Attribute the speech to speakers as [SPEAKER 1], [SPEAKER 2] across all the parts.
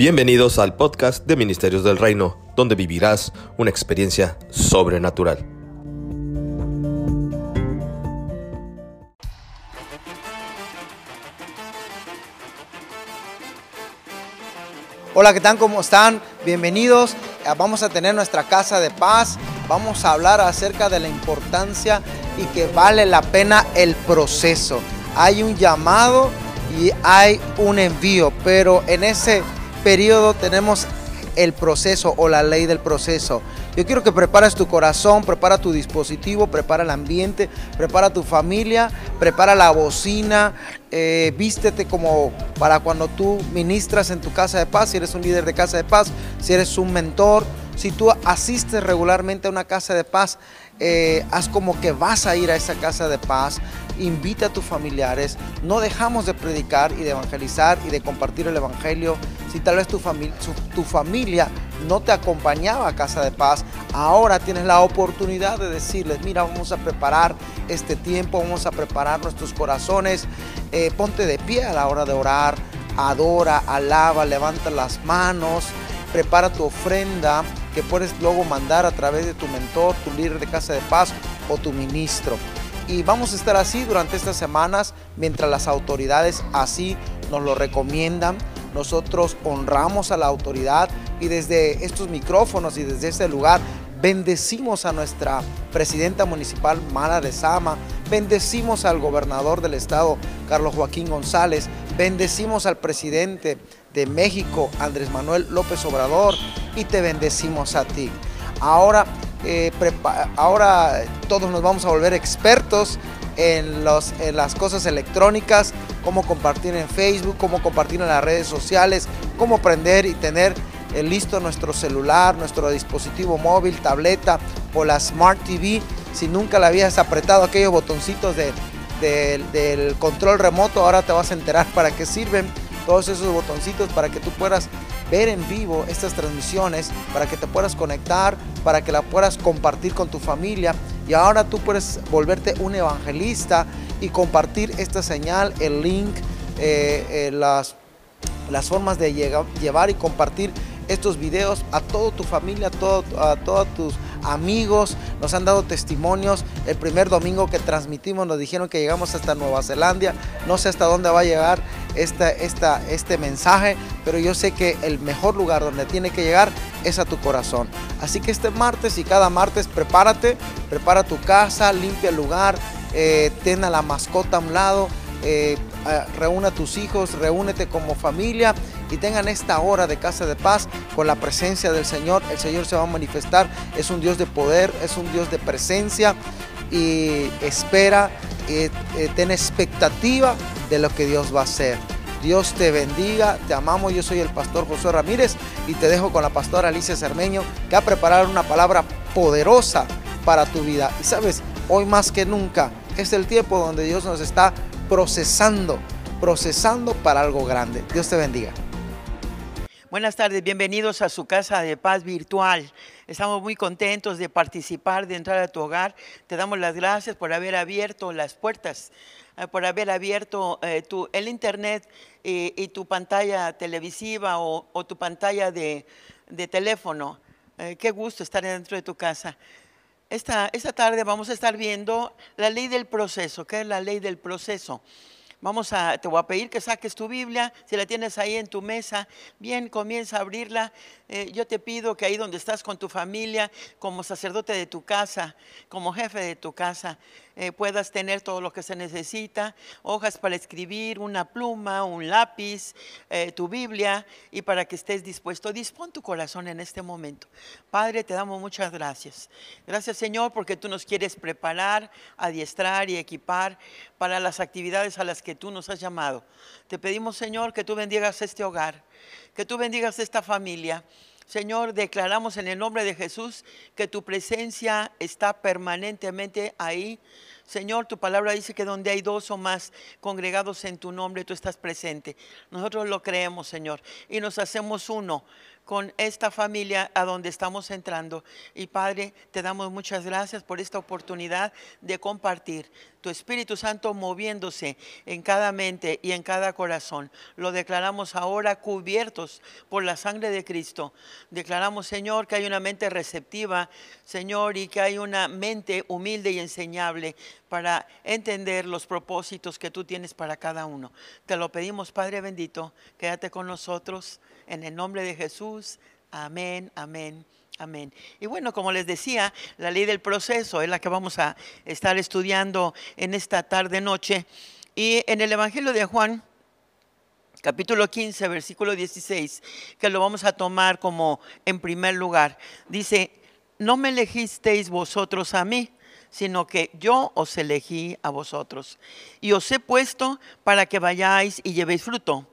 [SPEAKER 1] Bienvenidos al podcast de Ministerios del Reino, donde vivirás una experiencia sobrenatural.
[SPEAKER 2] Hola, ¿qué tal? ¿Cómo están? Bienvenidos. Eh, Vamos a tener nuestra casa de paz. Vamos a hablar acerca de la importancia y que vale la pena el proceso. Hay un llamado y hay un envío, pero en ese periodo tenemos el proceso o la ley del proceso. Yo quiero que prepares tu corazón, prepara tu dispositivo, prepara el ambiente, prepara tu familia, prepara la bocina, eh, vístete como para cuando tú ministras en tu casa de paz, si eres un líder de casa de paz, si eres un mentor, si tú asistes regularmente a una casa de paz, eh, haz como que vas a ir a esa casa de paz, invita a tus familiares, no dejamos de predicar y de evangelizar y de compartir el evangelio. Si tal vez tu, familia no te acompañaba a casa de paz, ahora tienes la oportunidad de decirles, mira, vamos a preparar este tiempo, vamos a preparar nuestros corazones, eh, ponte de pie a la hora de orar, adora, alaba, levanta las manos, prepara tu ofrenda que puedes luego mandar a través de tu mentor, tu líder de casa de paz o tu ministro. Y vamos a estar así durante estas semanas mientras las autoridades así nos lo recomiendan. Nosotros honramos a la autoridad y desde estos micrófonos y desde este lugar bendecimos a nuestra presidenta municipal Mara de Sama, bendecimos al gobernador del estado Carlos Joaquín González, bendecimos al presidente de México Andrés Manuel López Obrador y te bendecimos a ti. Ahora, eh, ahora todos nos vamos a volver expertos en las cosas electrónicas, cómo compartir en Facebook, cómo compartir en las redes sociales, cómo aprender y tener eh, listo nuestro celular, nuestro dispositivo móvil, tableta o la Smart TV. Si nunca le habías apretado aquellos botoncitos de- del- control remoto, ahora te vas a enterar para qué sirven todos esos botoncitos para que tú puedas ver en vivo estas transmisiones, para que te puedas conectar, para que la puedas compartir con tu familia. Y ahora tú puedes volverte un evangelista y compartir esta señal, el link, eh, eh, las, las formas de llega- llevar y compartir estos videos a toda tu familia, a, todo- a todos tus amigos. Nos han dado testimonios. El primer domingo que transmitimos nos dijeron que llegamos hasta Nueva Zelanda. No sé hasta dónde va a llegar este mensaje, pero yo sé que el mejor lugar donde tiene que llegar es a tu corazón. Así que este martes y cada martes prepárate, prepara tu casa, limpia el lugar, eh, ten a la mascota a un lado. eh, eh, reúne a tus hijos, reúnete como familia y tengan esta hora de casa de paz con la presencia del Señor. El Señor se va a manifestar, es un Dios de poder, es un Dios de presencia y espera, eh, eh, ten expectativa de lo que Dios va a hacer. Dios te bendiga, te amamos, yo soy el pastor José Ramírez y te dejo con la pastora Alicia Cermeño que ha preparado una palabra poderosa para tu vida. Y sabes, hoy más que nunca es el tiempo donde Dios nos está procesando, procesando para algo grande. Dios te bendiga.
[SPEAKER 3] Buenas tardes, bienvenidos a su casa de paz virtual. Estamos muy contentos de participar, de entrar a tu hogar. Te damos las gracias por haber abierto las puertas, eh, por haber abierto eh, tu- el internet y, y tu pantalla televisiva o, tu pantalla de, teléfono. Eh, qué gusto estar dentro de tu casa. Esta, esta tarde vamos a estar viendo la ley del proceso. ¿Qué es la ley del proceso? Vamos a, te voy a pedir que saques tu Biblia, si la tienes ahí en tu mesa, bien, comienza a abrirla. Eh, yo te pido que ahí donde estás con tu familia, como sacerdote de tu casa, como jefe de tu casa, eh, puedas tener todo lo que se necesita, hojas para escribir, una pluma, un lápiz, eh, tu Biblia, y para que estés dispuesto. Dispón tu corazón en este momento. Padre, te damos muchas gracias. Gracias Señor porque tú nos quieres preparar, adiestrar y equipar para las actividades a las que tú nos has llamado. Te pedimos Señor que tú bendigas este hogar, que tú bendigas esta familia. Señor, declaramos en el nombre de Jesús que tu presencia está permanentemente ahí. Señor, tu palabra dice que donde hay dos o más congregados en tu nombre, tú estás presente. Nosotros lo creemos, Señor, y nos hacemos uno con esta familia a donde estamos entrando. Y Padre, te damos muchas gracias por esta oportunidad de compartir tu Espíritu Santo moviéndose en cada mente y en cada corazón. Lo declaramos ahora cubiertos por la sangre de Cristo. Declaramos, Señor, que hay una mente receptiva, Señor, y que hay una mente humilde y enseñable para entender los propósitos que tú tienes para cada uno. Te lo pedimos, Padre bendito, quédate con nosotros en el nombre de Jesús. Amén, amén, amén. Y bueno, como les decía, la ley del proceso es la que vamos a estar estudiando en esta tarde noche. Y en el Evangelio de Juan, capítulo 15, versículo 16, que lo vamos a tomar como en primer lugar, dice, no me elegisteis vosotros a mí, sino que yo os elegí a vosotros. Y os he puesto para que vayáis y llevéis fruto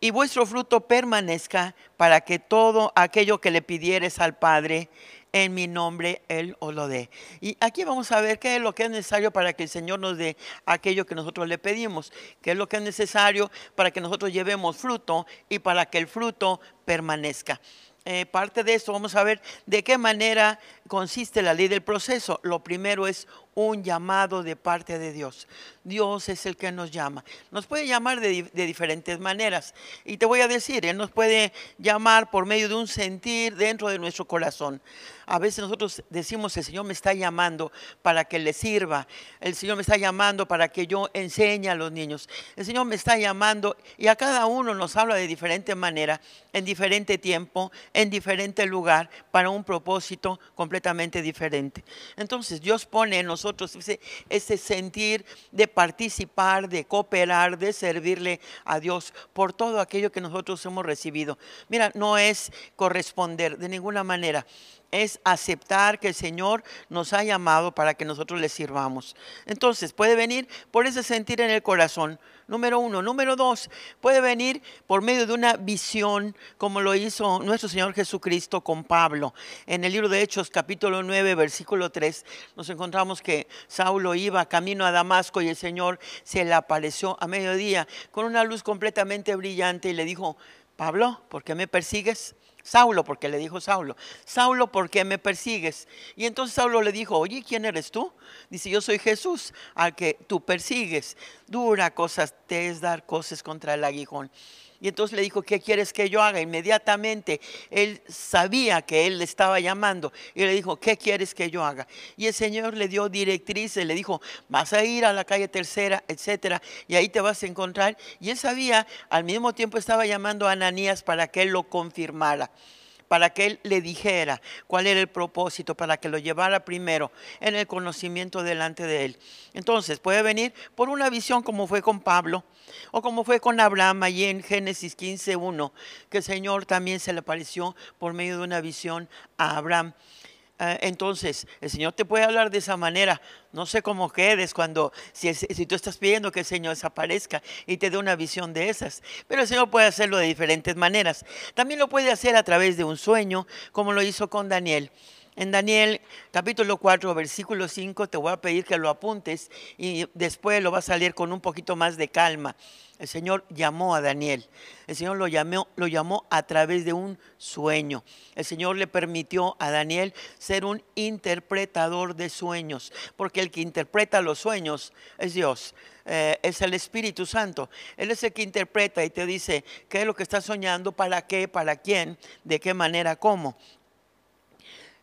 [SPEAKER 3] y vuestro fruto permanezca para que todo aquello que le pidieres al Padre en mi nombre, Él os lo dé. Y aquí vamos a ver qué es lo que es necesario para que el Señor nos dé aquello que nosotros le pedimos, qué es lo que es necesario para que nosotros llevemos fruto y para que el fruto permanezca. Eh, parte de esto vamos a ver de qué manera consiste la ley del proceso. Lo primero es un llamado de parte de Dios. Dios es el que nos llama. Nos puede llamar de, diferentes maneras. Y te voy a decir, Él nos puede llamar por medio de un sentir dentro de nuestro corazón. A veces nosotros decimos, el Señor me está llamando para que le sirva. El Señor me está llamando para que yo enseñe a los niños. El Señor me está llamando y a cada uno nos habla de diferente manera, en diferente tiempo, en diferente lugar, para un propósito completamente diferente. Entonces Dios pone en nosotros ese, sentir de participar, de cooperar, de servirle a Dios por todo aquello que nosotros hemos recibido. Mira, no es corresponder de ninguna manera es aceptar que el Señor nos ha llamado para que nosotros le sirvamos. Entonces, puede venir por ese sentir en el corazón. Número uno. Número dos, puede venir por medio de una visión, como lo hizo nuestro Señor Jesucristo con Pablo. En el libro de Hechos, capítulo 9, versículo 3, nos encontramos que Saulo iba camino a Damasco y el Señor se le apareció a mediodía con una luz completamente brillante y le dijo, Pablo, ¿por qué me persigues? Saulo, porque le dijo Saulo, Saulo, ¿por qué me persigues? Y entonces Saulo le dijo, oye, ¿quién eres tú? Dice, yo soy Jesús, al que tú persigues. Dura cosas te es dar cosas contra el aguijón. Y entonces le dijo, ¿qué quieres que yo haga? Inmediatamente él sabía que él le estaba llamando y le dijo, ¿qué quieres que yo haga? Y el Señor le dio directrices, le dijo, vas a ir a la calle tercera, etcétera, y ahí te vas a encontrar. Y él sabía, al mismo tiempo estaba llamando a Ananías para que él lo confirmara para que él le dijera cuál era el propósito, para que lo llevara primero en el conocimiento delante de él. Entonces puede venir por una visión como fue con Pablo o como fue con Abraham allí en Génesis 15.1, que el Señor también se le apareció por medio de una visión a Abraham. Ah, entonces, el Señor te puede hablar de esa manera. No sé cómo quedes cuando, si, si, tú estás pidiendo que el Señor desaparezca y te dé una visión de esas. Pero el Señor puede hacerlo de diferentes maneras. También lo puede hacer a través de un sueño, como lo hizo con Daniel. En Daniel capítulo 4, versículo 5, te voy a pedir que lo apuntes y después lo vas a leer con un poquito más de calma. El Señor llamó a Daniel. El Señor lo llamó, lo llamó a través de un sueño. El Señor le permitió a Daniel ser un interpretador de sueños, porque el que interpreta los sueños es Dios. Eh, es el Espíritu Santo. Él es el que interpreta y te dice qué es lo que estás soñando, para qué, para quién, de qué manera, cómo.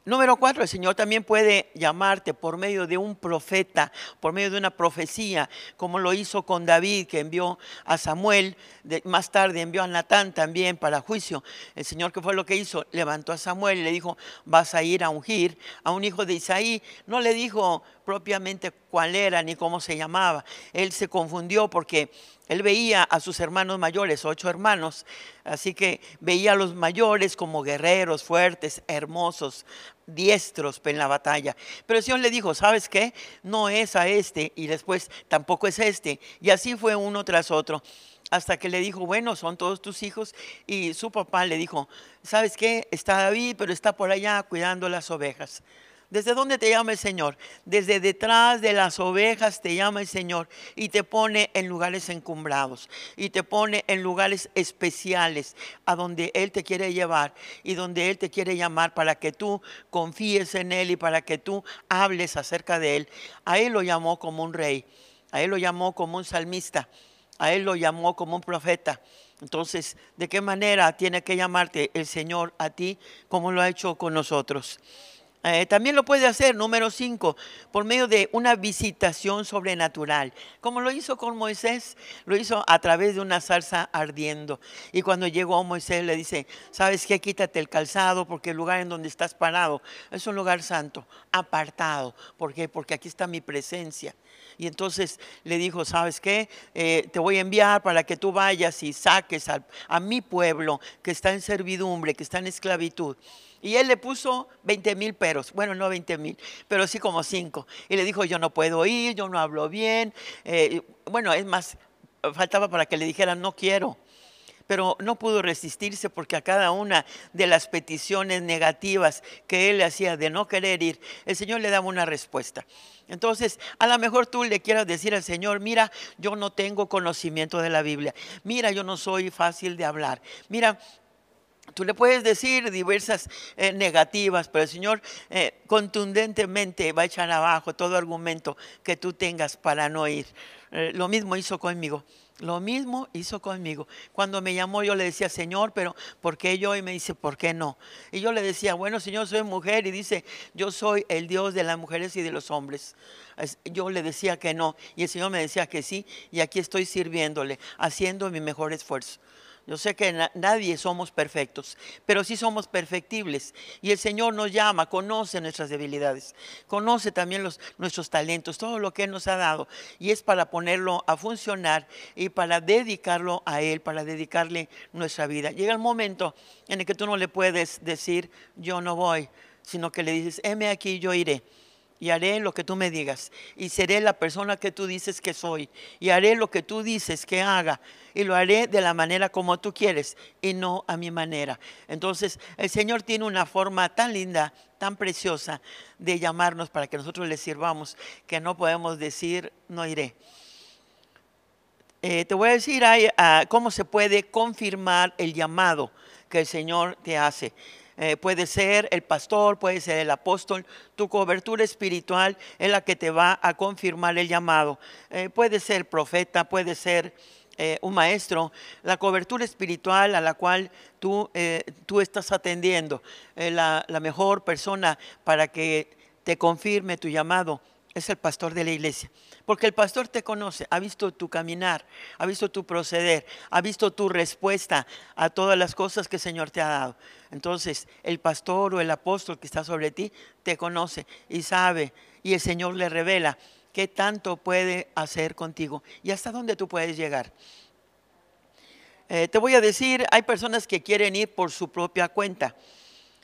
[SPEAKER 3] Número cuatro, el Señor también puede llamarte por medio de un profeta, por medio de una profecía, como lo hizo con David, que envió a Samuel, más tarde envió a Natán también para juicio. El Señor, ¿qué fue lo que hizo? Levantó a Samuel y le dijo, vas a ir a ungir a un hijo de Isaí. No le dijo propiamente cuál era ni cómo se llamaba. Él se confundió porque él veía a sus hermanos mayores, ocho hermanos, así que veía a los mayores como guerreros fuertes, hermosos, diestros en la batalla. Pero el le dijo, ¿sabes qué? No es a este y después tampoco es este. Y así fue uno tras otro. Hasta que le dijo, bueno, son todos tus hijos. Y su papá le dijo, ¿sabes qué? Está David, pero está por allá cuidando las ovejas. ¿Desde dónde te llama el Señor? Desde detrás de las ovejas te llama el Señor y te pone en lugares encumbrados y te pone en lugares especiales a donde Él te quiere llevar y donde Él te quiere llamar para que tú confíes en Él y para que tú hables acerca de Él. A Él lo llamó como un rey, a Él lo llamó como un salmista, a Él lo llamó como un profeta. Entonces, ¿de qué manera tiene que llamarte el Señor a ti como lo ha hecho con nosotros? Eh, también lo puede hacer, número 5, por medio de una visitación sobrenatural. Como lo hizo con Moisés, lo hizo a través de una salsa ardiendo. Y cuando llegó Moisés le dice, ¿sabes qué? Quítate el calzado porque el lugar en donde estás parado es un lugar santo, apartado. ¿Por qué? Porque aquí está mi presencia. Y entonces le dijo, ¿sabes qué? Eh, te voy a enviar para que tú vayas y saques a mi pueblo que está en servidumbre, que está en esclavitud. Y él le puso 20 mil peros, bueno, no 20 mil, pero sí como 5. Y le dijo, yo no puedo ir, yo no hablo bien. Eh, bueno, es más, faltaba para que le dijeran, no quiero. Pero no pudo resistirse porque a cada una de las peticiones negativas que él le hacía de no querer ir, el Señor le daba una respuesta. Entonces, a lo mejor tú le quieras decir al Señor, mira, yo no tengo conocimiento de la Biblia, mira, yo no soy fácil de hablar, mira, Tú le puedes decir diversas eh, negativas, pero el Señor eh, contundentemente va a echar abajo todo argumento que tú tengas para no ir. Eh, lo mismo hizo conmigo. Lo mismo hizo conmigo. Cuando me llamó yo le decía, Señor, pero ¿por qué yo? Y me dice, ¿por qué no? Y yo le decía, bueno, Señor, soy mujer. Y dice, yo soy el Dios de las mujeres y de los hombres. Yo le decía que no. Y el Señor me decía que sí. Y aquí estoy sirviéndole, haciendo mi mejor esfuerzo. Yo sé que nadie somos perfectos, pero sí somos perfectibles. Y el Señor nos llama, conoce nuestras debilidades, conoce también los, nuestros talentos, todo lo que Él nos ha dado. Y es para ponerlo a funcionar y para dedicarlo a Él, para dedicarle nuestra vida. Llega el momento en el que tú no le puedes decir, yo no voy, sino que le dices, heme aquí, yo iré y haré lo que tú me digas y seré la persona que tú dices que soy y haré lo que tú dices que haga y lo haré de la manera como tú quieres y no a mi manera. Entonces el Señor tiene una forma tan linda, tan preciosa de llamarnos para que nosotros le sirvamos que no podemos decir no iré. Eh, te voy a decir ah, cómo se puede confirmar el llamado que el Señor te hace. Eh, puede ser el pastor, puede ser el apóstol. Tu cobertura espiritual es la que te va a confirmar el llamado. Eh, puede ser profeta, puede ser eh, un maestro. La cobertura espiritual a la cual tú, tú estás atendiendo, la, la mejor persona para que te confirme tu llamado es el pastor de la iglesia. Porque el pastor te conoce, ha visto tu caminar, ha visto tu proceder, ha visto tu respuesta a todas las cosas que el Señor te ha dado. Entonces, el pastor o el apóstol que está sobre ti te conoce y sabe, y el Señor le revela qué tanto puede hacer contigo y hasta dónde tú puedes llegar. Eh, te voy a decir, hay personas que quieren ir por su propia cuenta.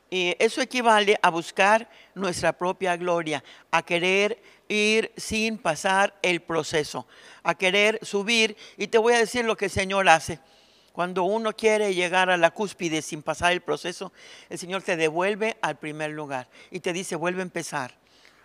[SPEAKER 3] Y eso equivale a buscar nuestra propia gloria, a querer ir sin pasar el proceso, a querer subir. Y te voy a decir lo que el Señor hace. Cuando uno quiere llegar a la cúspide sin pasar el proceso, el Señor te devuelve al primer lugar y te dice, vuelve a empezar.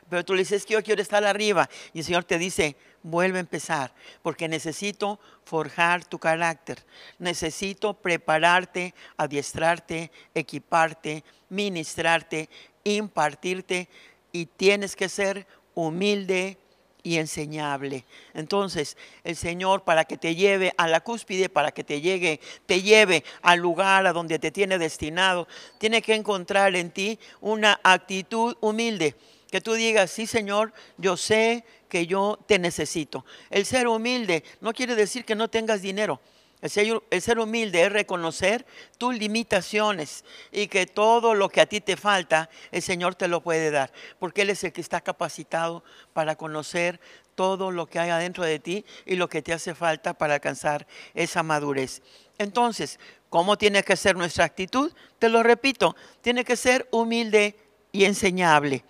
[SPEAKER 3] Pero tú le dices que yo quiero estar arriba y el Señor te dice, vuelve a empezar, porque necesito forjar tu carácter, necesito prepararte, adiestrarte, equiparte, ministrarte, impartirte y tienes que ser humilde y enseñable. Entonces, el Señor para que te lleve a la cúspide, para que te llegue, te lleve al lugar a donde te tiene destinado, tiene que encontrar en ti una actitud humilde. Que tú digas, sí Señor, yo sé que yo te necesito. El ser humilde no quiere decir que no tengas dinero. El ser, humilde es reconocer tus limitaciones y que todo lo que a ti te falta, el Señor te lo puede dar, porque Él es el que está capacitado para conocer todo lo que hay adentro de ti y lo que te hace falta para alcanzar esa madurez. Entonces, ¿cómo tiene que ser nuestra actitud? Te lo repito, tiene que ser humilde y enseñable.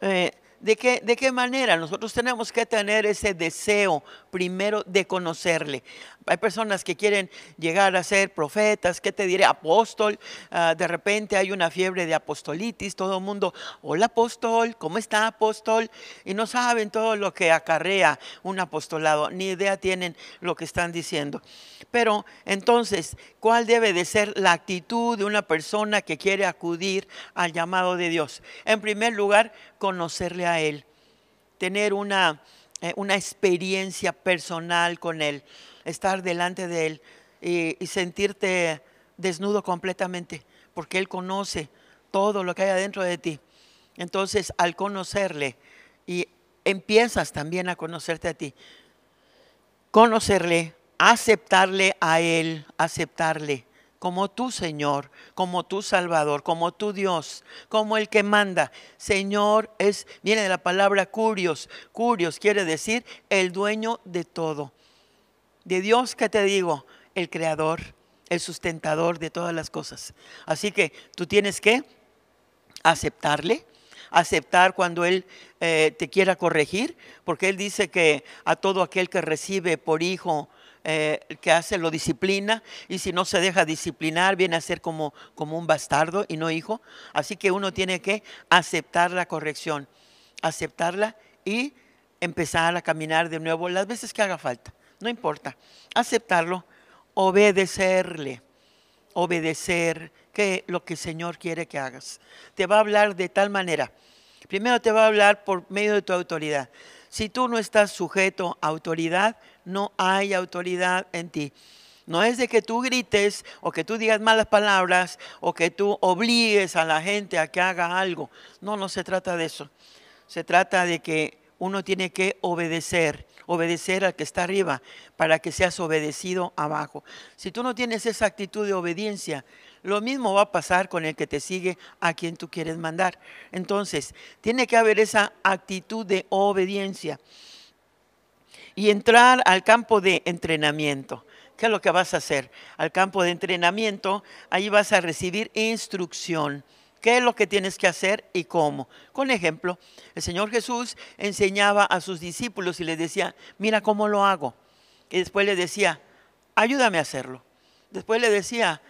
[SPEAKER 3] Eh, ¿De qué, ¿De qué manera? Nosotros tenemos que tener ese deseo primero de conocerle. Hay personas que quieren llegar a ser profetas, ¿qué te diré? Apóstol. Ah, de repente hay una fiebre de apostolitis, todo el mundo, hola apóstol, ¿cómo está apóstol? Y no saben todo lo que acarrea un apostolado, ni idea tienen lo que están diciendo. Pero entonces, ¿cuál debe de ser la actitud de una persona que quiere acudir al llamado de Dios? En primer lugar, conocerle a Él, tener una, eh, una experiencia personal con Él, estar delante de Él y, y sentirte desnudo completamente, porque Él conoce todo lo que hay adentro de ti. Entonces, al conocerle, y empiezas también a conocerte a ti, conocerle, aceptarle a Él, aceptarle como tu Señor, como tu Salvador, como tu Dios, como el que manda. Señor es, viene de la palabra curios. Curios quiere decir el dueño de todo. De Dios, ¿qué te digo? El creador, el sustentador de todas las cosas. Así que tú tienes que aceptarle, aceptar cuando Él eh, te quiera corregir, porque Él dice que a todo aquel que recibe por hijo eh, que hace lo disciplina y si no se deja disciplinar viene a ser como, como un bastardo y no hijo. Así que uno tiene que aceptar la corrección, aceptarla y empezar a caminar de nuevo las veces que haga falta. No importa, aceptarlo, obedecerle, obedecer que lo que el Señor quiere que hagas. Te va a hablar de tal manera. Primero te va a hablar por medio de tu autoridad. Si tú no estás sujeto a autoridad, no hay autoridad en ti. No es de que tú grites o que tú digas malas palabras o que tú obligues a la gente a que haga algo. No, no se trata de eso. Se trata de que uno tiene que obedecer, obedecer al que está arriba para que seas obedecido abajo. Si tú no tienes esa actitud de obediencia, lo mismo va a pasar con el que te sigue a quien tú quieres mandar. Entonces, tiene que haber esa actitud de obediencia y entrar al campo de entrenamiento. ¿Qué es lo que vas a hacer? Al campo de entrenamiento, ahí vas a recibir instrucción. ¿Qué es lo que tienes que hacer y cómo? Con ejemplo, el Señor Jesús enseñaba a sus discípulos y les decía, mira cómo lo hago. Y después le decía, ayúdame a hacerlo. Después le decía,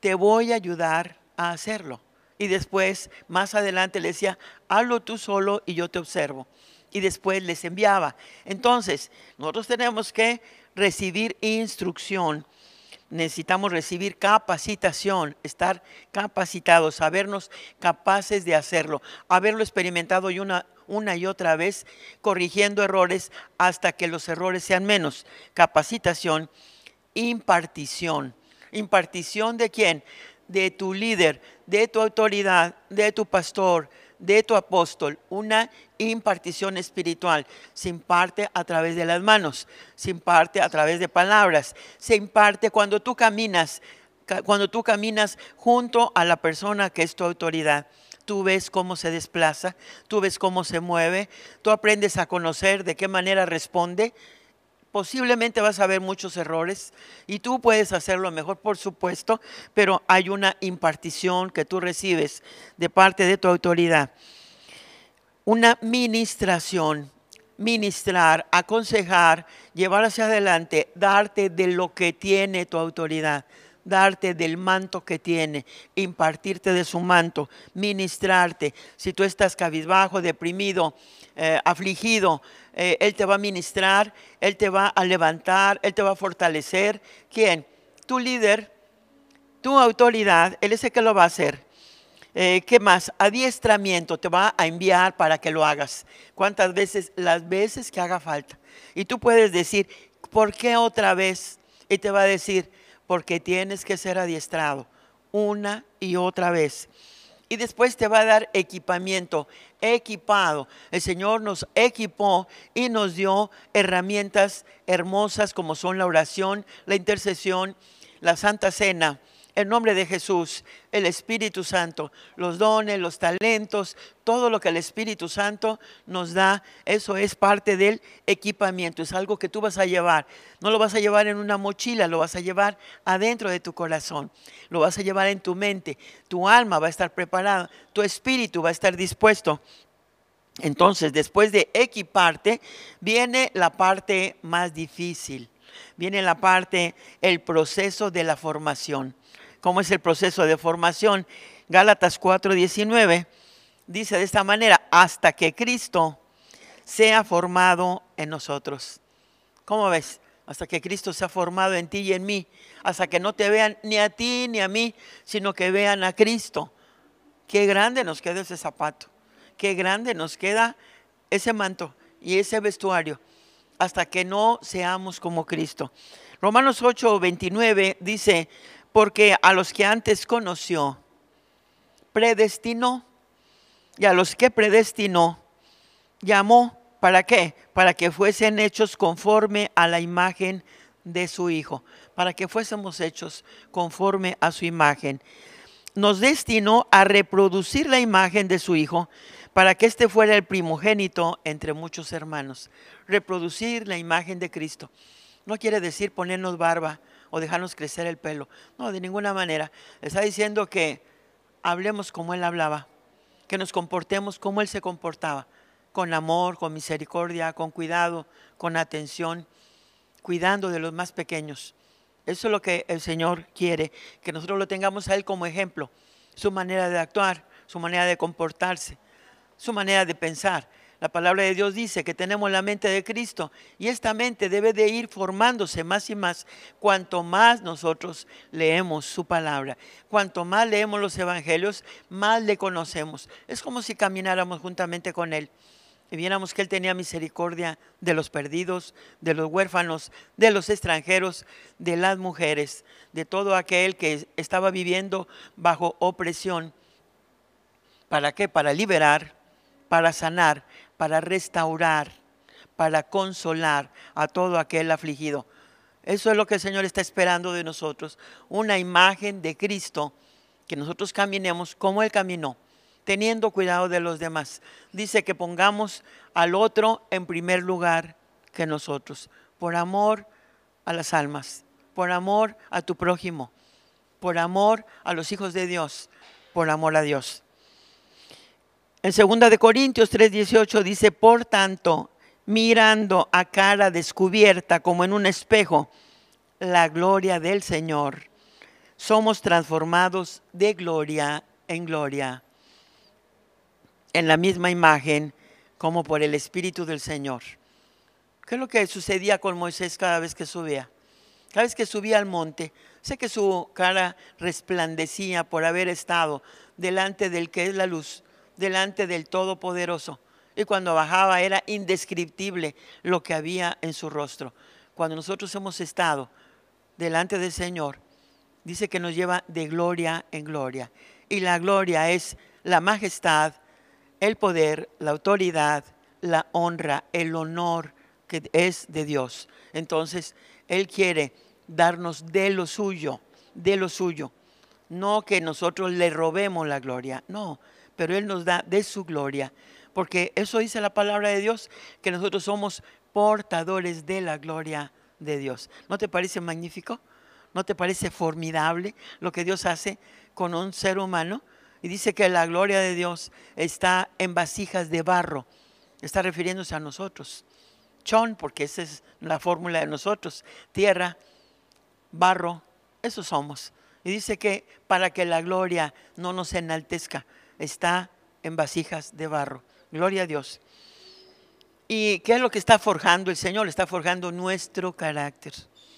[SPEAKER 3] te voy a ayudar a hacerlo. Y después, más adelante, le decía, hazlo tú solo y yo te observo. Y después les enviaba. Entonces, nosotros tenemos que recibir instrucción. Necesitamos recibir capacitación, estar capacitados, sabernos capaces de hacerlo, haberlo experimentado y una, una y otra vez, corrigiendo errores hasta que los errores sean menos. Capacitación, impartición impartición de quién? De tu líder, de tu autoridad, de tu pastor, de tu apóstol, una impartición espiritual. Se imparte a través de las manos, se imparte a través de palabras, se imparte cuando tú caminas, cuando tú caminas junto a la persona que es tu autoridad. Tú ves cómo se desplaza, tú ves cómo se mueve, tú aprendes a conocer de qué manera responde, posiblemente vas a ver muchos errores y tú puedes hacerlo mejor, por supuesto, pero hay una impartición que tú recibes de parte de tu autoridad. Una ministración, ministrar, aconsejar, llevar hacia adelante, darte de lo que tiene tu autoridad darte del manto que tiene, impartirte de su manto, ministrarte. Si tú estás cabizbajo, deprimido, eh, afligido, eh, Él te va a ministrar, Él te va a levantar, Él te va a fortalecer. ¿Quién? Tu líder, tu autoridad, Él es el que lo va a hacer. Eh, ¿Qué más? Adiestramiento te va a enviar para que lo hagas. ¿Cuántas veces? Las veces que haga falta. Y tú puedes decir, ¿por qué otra vez? Y te va a decir, porque tienes que ser adiestrado una y otra vez. Y después te va a dar equipamiento, equipado. El Señor nos equipó y nos dio herramientas hermosas como son la oración, la intercesión, la Santa Cena el nombre de Jesús, el Espíritu Santo, los dones, los talentos, todo lo que el Espíritu Santo nos da, eso es parte del equipamiento, es algo que tú vas a llevar. No lo vas a llevar en una mochila, lo vas a llevar adentro de tu corazón, lo vas a llevar en tu mente, tu alma va a estar preparada, tu espíritu va a estar dispuesto Entonces, después de equiparte, viene la parte más difícil. Viene la parte, el proceso de la formación. ¿Cómo es el proceso de formación? Gálatas 4:19 dice de esta manera, hasta que Cristo sea formado en nosotros. ¿Cómo ves? Hasta que Cristo sea formado en ti y en mí. Hasta que no te vean ni a ti ni a mí, sino que vean a Cristo. Qué grande nos queda ese zapato. Qué grande nos queda ese manto y ese vestuario. Hasta que no seamos como Cristo. Romanos 8, 29 dice, porque a los que antes conoció, predestinó. Y a los que predestinó, llamó. ¿Para qué? Para que fuesen hechos conforme a la imagen de su Hijo. Para que fuésemos hechos conforme a su imagen. Nos destinó a reproducir la imagen de su Hijo para que éste fuera el primogénito entre muchos hermanos. Reproducir la imagen de Cristo. No quiere decir ponernos barba o dejarnos crecer el pelo. No, de ninguna manera. Está diciendo que hablemos como Él hablaba, que nos comportemos como Él se comportaba, con amor, con misericordia, con cuidado, con atención, cuidando de los más pequeños. Eso es lo que el Señor quiere, que nosotros lo tengamos a Él como ejemplo, su manera de actuar, su manera de comportarse, su manera de pensar. La palabra de Dios dice que tenemos la mente de Cristo y esta mente debe de ir formándose más y más cuanto más nosotros leemos su palabra. Cuanto más leemos los evangelios, más le conocemos. Es como si camináramos juntamente con Él y viéramos que Él tenía misericordia de los perdidos, de los huérfanos, de los extranjeros, de las mujeres, de todo aquel que estaba viviendo bajo opresión. ¿Para qué? Para liberar, para sanar para restaurar, para consolar a todo aquel afligido. Eso es lo que el Señor está esperando de nosotros, una imagen de Cristo, que nosotros caminemos como Él caminó, teniendo cuidado de los demás. Dice que pongamos al otro en primer lugar que nosotros, por amor a las almas, por amor a tu prójimo, por amor a los hijos de Dios, por amor a Dios. En 2 de Corintios 3:18 dice, "Por tanto, mirando a cara descubierta como en un espejo la gloria del Señor, somos transformados de gloria en gloria, en la misma imagen como por el Espíritu del Señor." ¿Qué es lo que sucedía con Moisés cada vez que subía? Cada vez que subía al monte, sé que su cara resplandecía por haber estado delante del que es la luz delante del Todopoderoso. Y cuando bajaba era indescriptible lo que había en su rostro. Cuando nosotros hemos estado delante del Señor, dice que nos lleva de gloria en gloria. Y la gloria es la majestad, el poder, la autoridad, la honra, el honor que es de Dios. Entonces, Él quiere darnos de lo suyo, de lo suyo. No que nosotros le robemos la gloria, no, pero Él nos da de su gloria. Porque eso dice la palabra de Dios, que nosotros somos portadores de la gloria de Dios. ¿No te parece magnífico? ¿No te parece formidable lo que Dios hace con un ser humano? Y dice que la gloria de Dios está en vasijas de barro. Está refiriéndose a nosotros. Chon, porque esa es la fórmula de nosotros. Tierra, barro, eso somos. Y dice que para que la gloria no nos enaltezca, está en vasijas de barro. Gloria a Dios. ¿Y qué es lo que está forjando el Señor? Está forjando nuestro carácter,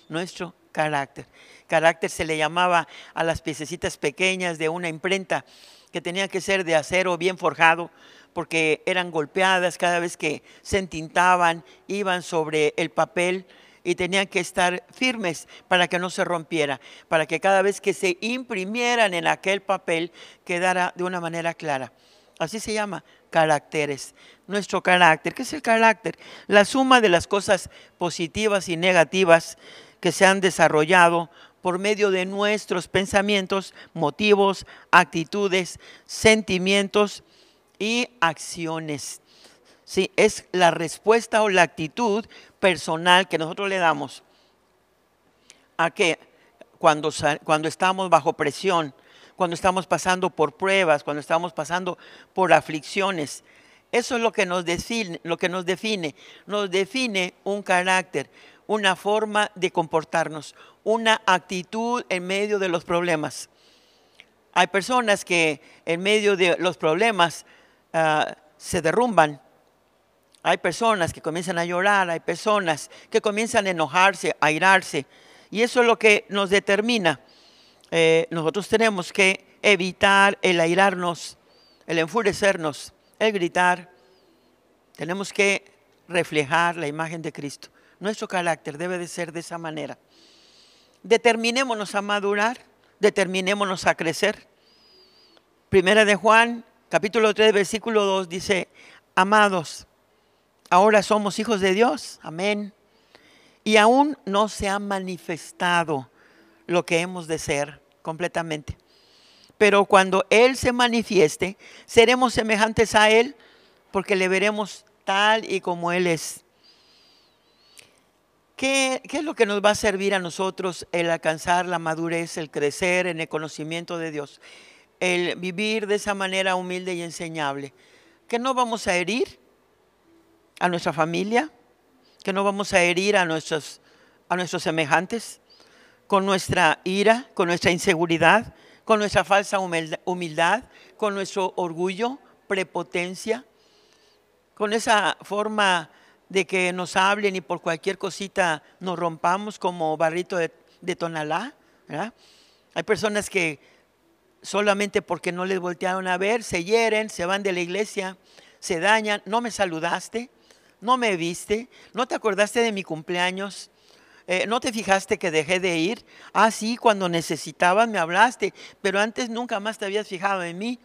[SPEAKER 3] nuestro carácter. Carácter se le llamaba a las piececitas pequeñas de una imprenta que tenía que ser de acero bien forjado porque eran golpeadas cada vez que se entintaban, iban sobre el papel y tenían que estar firmes para que no se rompiera, para que cada vez que se imprimieran en aquel papel quedara de una manera clara. Así se llama, caracteres. Nuestro carácter. ¿Qué es el carácter? La suma de las cosas positivas y negativas que se han desarrollado por medio de nuestros pensamientos, motivos, actitudes, sentimientos y acciones. Sí, es la respuesta o la actitud personal que nosotros le damos a que cuando, cuando estamos bajo presión, cuando estamos pasando por pruebas, cuando estamos pasando por aflicciones, Eso es lo que nos define, nos define un carácter, una forma de comportarnos, una actitud en medio de los problemas. Hay personas que en medio de los problemas ah, se derrumban. Hay personas que comienzan a llorar, hay personas que comienzan a enojarse, a airarse. Y eso es lo que nos determina. Eh, nosotros tenemos que evitar el airarnos, el enfurecernos, el gritar. Tenemos que reflejar la imagen de Cristo. Nuestro carácter debe de ser de esa manera. Determinémonos a madurar, determinémonos a crecer. Primera de Juan, capítulo 3, versículo 2 dice, amados, ahora somos hijos de Dios, amén. Y aún no se ha manifestado lo que hemos de ser completamente. Pero cuando Él se manifieste, seremos semejantes a Él porque le veremos tal y como Él es. ¿Qué, es lo que nos va a servir a nosotros el alcanzar la madurez, el crecer en el conocimiento de Dios? El vivir de esa manera humilde y enseñable. Que no vamos a herir a nuestra familia, que no vamos a herir a nuestros, a nuestros semejantes con nuestra ira, con nuestra inseguridad, con nuestra falsa humildad, con nuestro orgullo, prepotencia, con esa forma de que nos hablen y por cualquier cosita nos rompamos como barrito de, tonalá. Hay personas que solamente porque no les voltearon a ver, se hieren, se van de la iglesia, se dañan, no me saludaste, no me viste, no te acordaste de mi cumpleaños, eh, no te fijaste que dejé de ir. Ah, sí, cuando necesitabas me hablaste, pero antes nunca más te habías fijado en mí.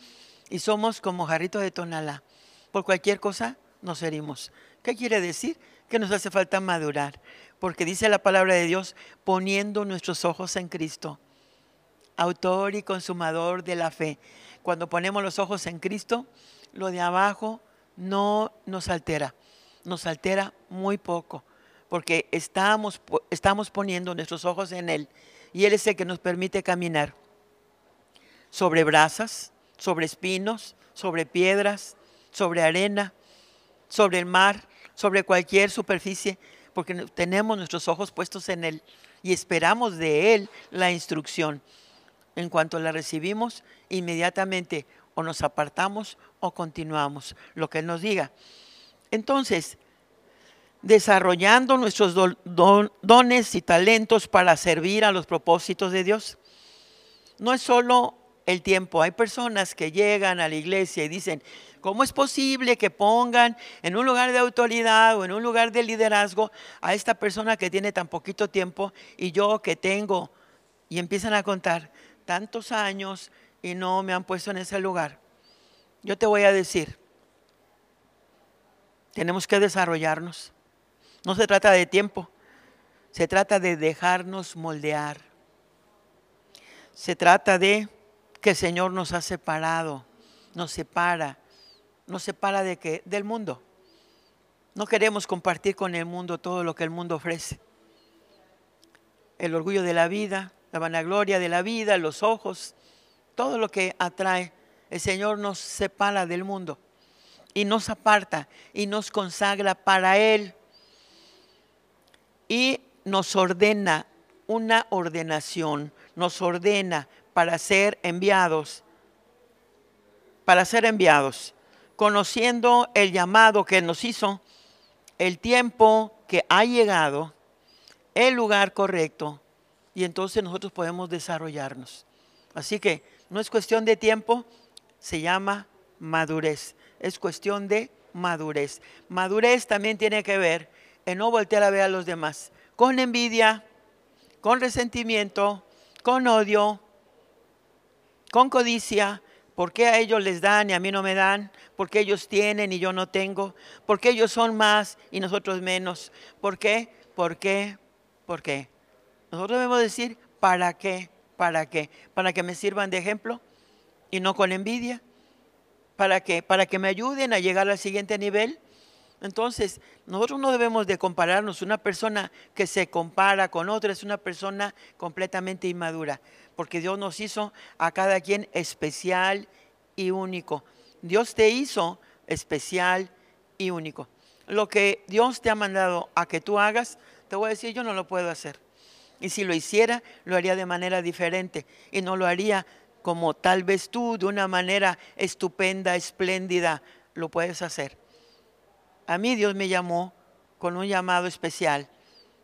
[SPEAKER 3] Y somos como jarritos de tonalá. Por cualquier cosa nos herimos. ¿Qué quiere decir? Que nos hace falta madurar, porque dice la palabra de Dios, poniendo nuestros ojos en Cristo, autor y consumador de la fe. Cuando ponemos los ojos en Cristo, lo de abajo no nos altera, nos altera muy poco, porque estamos, estamos poniendo nuestros ojos en Él y Él es el que nos permite caminar sobre brasas, sobre espinos, sobre piedras, sobre arena, sobre el mar, sobre cualquier superficie, porque tenemos nuestros ojos puestos en Él y esperamos de Él la instrucción. En cuanto la recibimos, inmediatamente o nos apartamos o continuamos lo que Él nos diga. Entonces, desarrollando nuestros dones y talentos para servir a los propósitos de Dios. No es solo el tiempo, hay personas que llegan a la iglesia y dicen, ¿Cómo es posible que pongan en un lugar de autoridad o en un lugar de liderazgo a esta persona que tiene tan poquito tiempo y yo que tengo? Y empiezan a contar tantos años y no me han puesto en ese lugar. Yo te voy a decir, tenemos que desarrollarnos. No se trata de tiempo, se trata de dejarnos moldear. Se trata de que el Señor nos ha separado, nos separa nos separa de qué? Del mundo. No queremos compartir con el mundo todo lo que el mundo ofrece. El orgullo de la vida, la vanagloria de la vida, los ojos, todo lo que atrae. El Señor nos separa del mundo y nos aparta y nos consagra para Él. Y nos ordena una ordenación, nos ordena para ser enviados, para ser enviados conociendo el llamado que nos hizo, el tiempo que ha llegado, el lugar correcto, y entonces nosotros podemos desarrollarnos. Así que no es cuestión de tiempo, se llama madurez. Es cuestión de madurez. Madurez también tiene que ver en no voltear a ver a los demás con envidia, con resentimiento, con odio, con codicia, ¿Por qué a ellos les dan y a mí no me dan? ¿Por qué ellos tienen y yo no tengo? ¿Por qué ellos son más y nosotros menos? ¿Por qué? ¿Por qué? ¿Por qué? Nosotros debemos decir, ¿para qué? ¿Para qué? ¿Para que me sirvan de ejemplo y no con envidia? ¿Para qué? ¿Para que me ayuden a llegar al siguiente nivel? Entonces, nosotros no debemos de compararnos. Una persona que se compara con otra es una persona completamente inmadura, porque Dios nos hizo a cada quien especial y único. Dios te hizo especial y único. Lo que Dios te ha mandado a que tú hagas, te voy a decir, yo no lo puedo hacer. Y si lo hiciera, lo haría de manera diferente y no lo haría como tal vez tú, de una manera estupenda, espléndida, lo puedes hacer. A mí Dios me llamó con un llamado especial.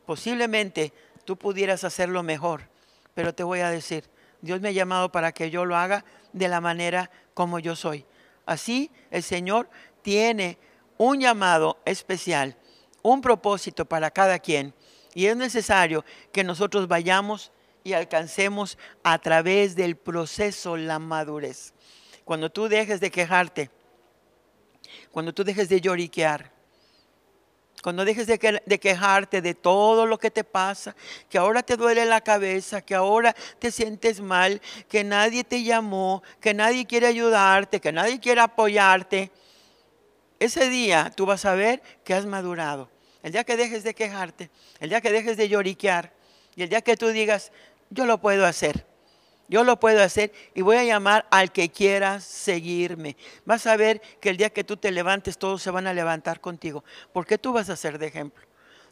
[SPEAKER 3] Posiblemente tú pudieras hacerlo mejor, pero te voy a decir, Dios me ha llamado para que yo lo haga de la manera como yo soy. Así el Señor tiene un llamado especial, un propósito para cada quien. Y es necesario que nosotros vayamos y alcancemos a través del proceso la madurez. Cuando tú dejes de quejarte, cuando tú dejes de lloriquear, cuando dejes de, quejarte de todo lo que te pasa, que ahora te duele la cabeza, que ahora te sientes mal, que nadie te llamó, que nadie quiere ayudarte, que nadie quiere apoyarte, ese día tú vas a ver que has madurado. El día que dejes de quejarte, el día que dejes de lloriquear y el día que tú digas, yo lo puedo hacer. Yo lo puedo hacer y voy a llamar al que quiera seguirme. Vas a ver que el día que tú te levantes, todos se van a levantar contigo. Porque tú vas a ser de ejemplo.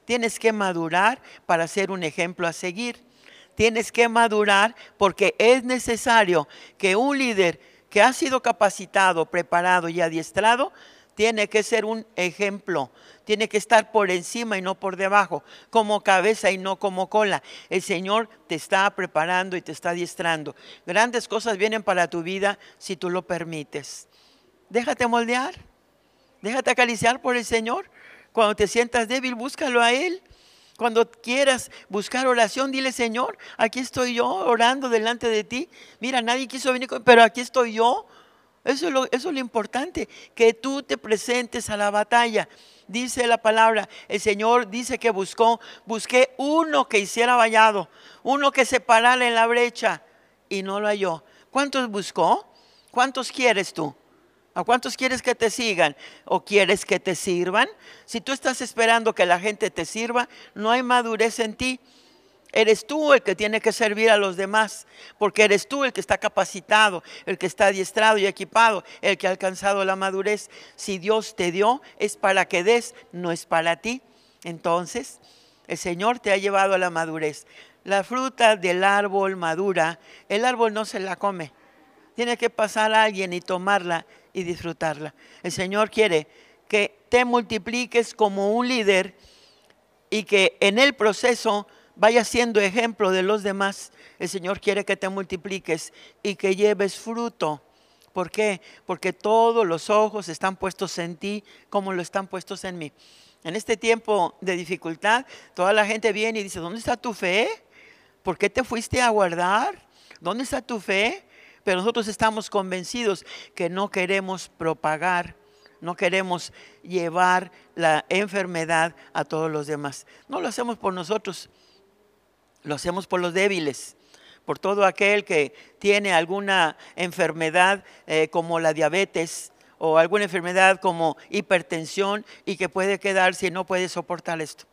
[SPEAKER 3] Tienes que madurar para ser un ejemplo a seguir. Tienes que madurar porque es necesario que un líder que ha sido capacitado, preparado y adiestrado, tiene que ser un ejemplo, tiene que estar por encima y no por debajo, como cabeza y no como cola. El Señor te está preparando y te está adiestrando. Grandes cosas vienen para tu vida si tú lo permites. Déjate moldear, déjate acariciar por el Señor. Cuando te sientas débil, búscalo a Él. Cuando quieras buscar oración, dile, Señor, aquí estoy yo orando delante de ti. Mira, nadie quiso venir, pero aquí estoy yo eso es, lo, importante, que tú te presentes a la batalla. Dice la palabra, el Señor dice que buscó, busqué uno que hiciera vallado, uno que se parara en la brecha y no lo halló. ¿Cuántos buscó? ¿Cuántos quieres tú? ¿A cuántos quieres que te sigan? ¿O quieres que te sirvan? Si tú estás esperando que la gente te sirva, no hay madurez en ti. Eres tú el que tiene que servir a los demás, porque eres tú el que está capacitado, el que está adiestrado y equipado, el que ha alcanzado la madurez. Si Dios te dio, es para que des, no es para ti. Entonces, el Señor te ha llevado a la madurez. La fruta del árbol madura, el árbol no se la come. Tiene que pasar a alguien y tomarla y disfrutarla. El Señor quiere que te multipliques como un líder y que en el proceso vaya siendo ejemplo de los demás. El Señor quiere que te multipliques y que lleves fruto. ¿Por qué? Porque todos los ojos están puestos en ti como lo están puestos en mí. En este tiempo de dificultad, toda la gente viene y dice, ¿dónde está tu fe? ¿Por qué te fuiste a guardar? ¿Dónde está tu fe? Pero nosotros estamos convencidos que no queremos propagar, no queremos llevar la enfermedad a todos los demás. No lo hacemos por nosotros, lo hacemos por los débiles, por todo aquel que tiene alguna enfermedad eh, como la diabetes o alguna enfermedad como hipertensión y que puede quedarse y no puede soportar esto.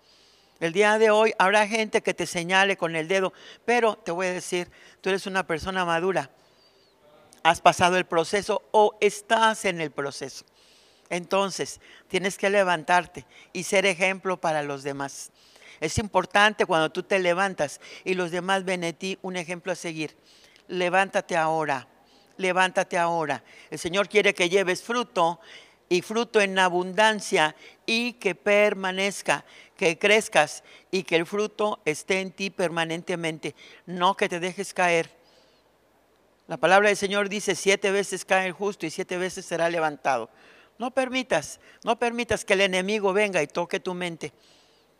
[SPEAKER 3] El día de hoy habrá gente que te señale con el dedo, pero te voy a decir, tú eres una persona madura, has pasado el proceso o estás en el proceso. Entonces, tienes que levantarte y ser ejemplo para los demás. Es importante cuando tú te levantas y los demás ven en ti un ejemplo a seguir. Levántate ahora, levántate ahora. El Señor quiere que lleves fruto y fruto en abundancia y que permanezca, que crezcas y que el fruto esté en ti permanentemente, no que te dejes caer. La palabra del Señor dice, siete veces cae el justo y siete veces será levantado. No permitas, no permitas que el enemigo venga y toque tu mente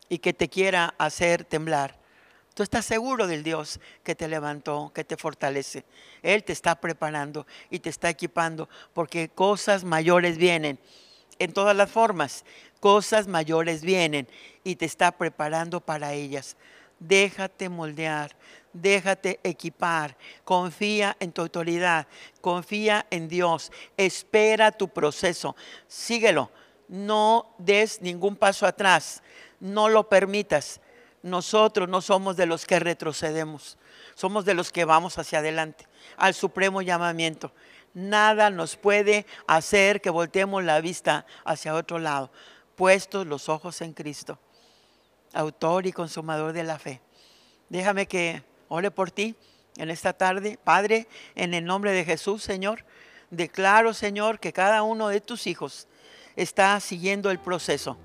[SPEAKER 3] y que te quiera hacer temblar. Tú estás seguro del Dios que te levantó, que te fortalece. Él te está preparando y te está equipando porque cosas mayores vienen. En todas las formas, cosas mayores vienen y te está preparando para ellas. Déjate moldear, déjate equipar, confía en tu autoridad, confía en Dios, espera tu proceso, síguelo, no des ningún paso atrás no lo permitas. Nosotros no somos de los que retrocedemos, somos de los que vamos hacia adelante, al supremo llamamiento. Nada nos puede hacer que volteemos la vista hacia otro lado, puestos los ojos en Cristo, autor y consumador de la fe. Déjame que ore por ti en esta tarde. Padre, en el nombre de Jesús, Señor, declaro, Señor, que cada uno de tus hijos está siguiendo el proceso,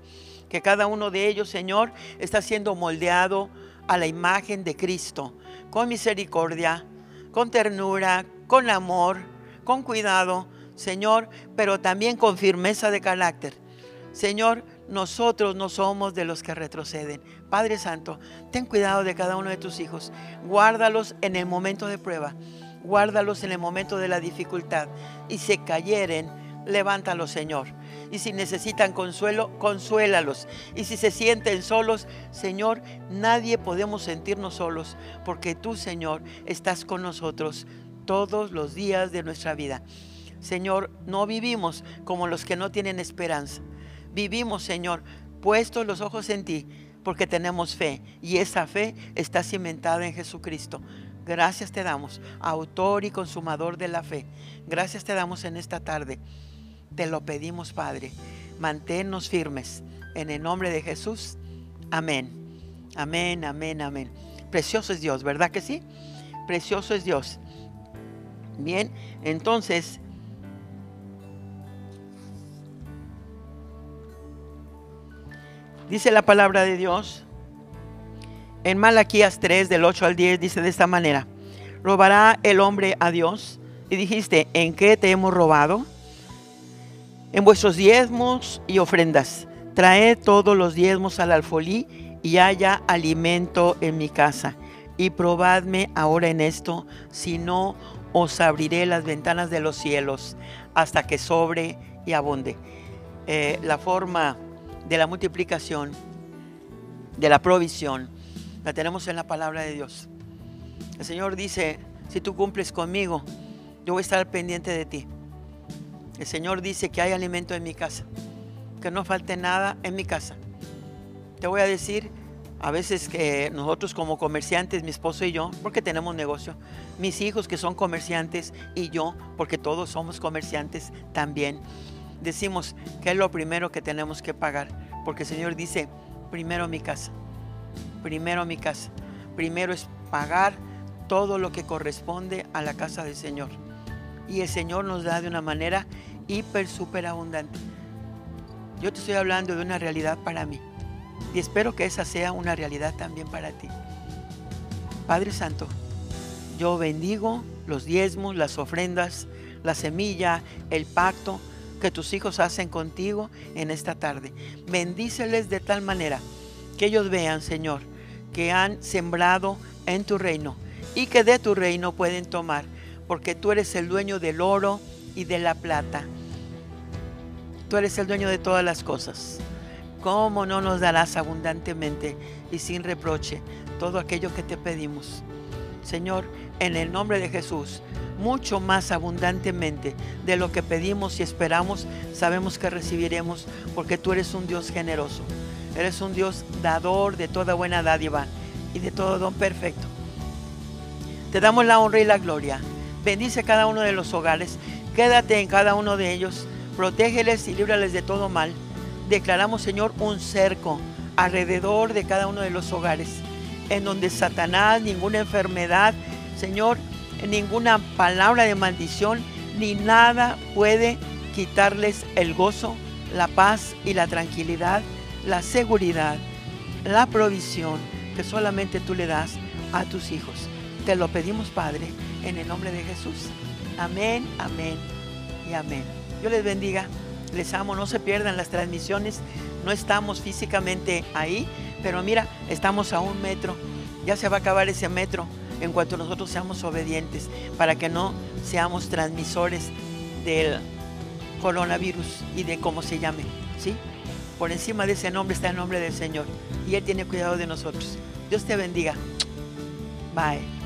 [SPEAKER 3] que cada uno de ellos, Señor, está siendo moldeado a la imagen de Cristo, con misericordia, con ternura, con amor, con cuidado, Señor, pero también con firmeza de carácter. Señor, nosotros no somos de los que retroceden. Padre Santo, ten cuidado de cada uno de tus hijos. Guárdalos en el momento de prueba. Guárdalos en el momento de la dificultad. Y si cayeren, levántalos, Señor. Y si necesitan consuelo, consuélalos. Y si se sienten solos, Señor, nadie podemos sentirnos solos, porque tú, Señor, estás con nosotros todos los días de nuestra vida. Señor, no vivimos como los que no tienen esperanza. Vivimos, Señor, puestos los ojos en ti, porque tenemos fe y esa fe está cimentada en Jesucristo. Gracias te damos, autor y consumador de la fe. Gracias te damos en esta tarde. Te lo pedimos, Padre. Manténnos firmes. En el nombre de Jesús. Amén. Amén, amén, amén. Precioso es Dios, ¿verdad que sí? Precioso es Dios. Bien, entonces, dice la palabra de Dios, en Malaquías 3, del 8 al 10, dice de esta manera, ¿robará el hombre a Dios? Y dijiste, ¿en qué te hemos robado? En vuestros diezmos y ofrendas. Traed todos los diezmos al alfolí y haya alimento en mi casa. Y probadme ahora en esto, si no os abriré las ventanas de los cielos hasta que sobre y abunde. Eh, la forma de la multiplicación, de la provisión, la tenemos en la palabra de Dios. El Señor dice, si tú cumples conmigo, yo voy a estar pendiente de ti. El Señor dice que hay alimento en mi casa, que no falte nada en mi casa. Te voy a decir a veces que nosotros como comerciantes, mi esposo y yo, porque tenemos negocio, mis hijos que son comerciantes y yo, porque todos somos comerciantes también, decimos que es lo primero que tenemos que pagar, porque el Señor dice, primero mi casa, primero mi casa, primero es pagar todo lo que corresponde a la casa del Señor. Y el Señor nos da de una manera hiper, súper abundante. Yo te estoy hablando de una realidad para mí. Y espero que esa sea una realidad también para ti. Padre Santo, yo bendigo los diezmos, las ofrendas, la semilla, el pacto que tus hijos hacen contigo en esta tarde. Bendíceles de tal manera que ellos vean, Señor, que han sembrado en tu reino y que de tu reino pueden tomar, porque tú eres el dueño del oro y de la plata. Tú eres el dueño de todas las cosas. ¿Cómo no nos darás abundantemente y sin reproche todo aquello que te pedimos? Señor, en el nombre de Jesús, mucho más abundantemente de lo que pedimos y esperamos, sabemos que recibiremos porque tú eres un Dios generoso. Eres un Dios dador de toda buena dádiva y de todo don perfecto. Te damos la honra y la gloria. Bendice cada uno de los hogares. Quédate en cada uno de ellos. Protégeles y líbrales de todo mal declaramos, Señor, un cerco alrededor de cada uno de los hogares, en donde Satanás, ninguna enfermedad, Señor, ninguna palabra de maldición, ni nada puede quitarles el gozo, la paz y la tranquilidad, la seguridad, la provisión que solamente tú le das a tus hijos. Te lo pedimos, Padre, en el nombre de Jesús. Amén, amén y amén. Dios les bendiga. Les amo, no se pierdan las transmisiones. No estamos físicamente ahí, pero mira, estamos a un metro. Ya se va a acabar ese metro en cuanto nosotros seamos obedientes, para que no seamos transmisores del coronavirus y de cómo se llame. ¿sí? Por encima de ese nombre está el nombre del Señor y Él tiene cuidado de nosotros. Dios te bendiga. Bye.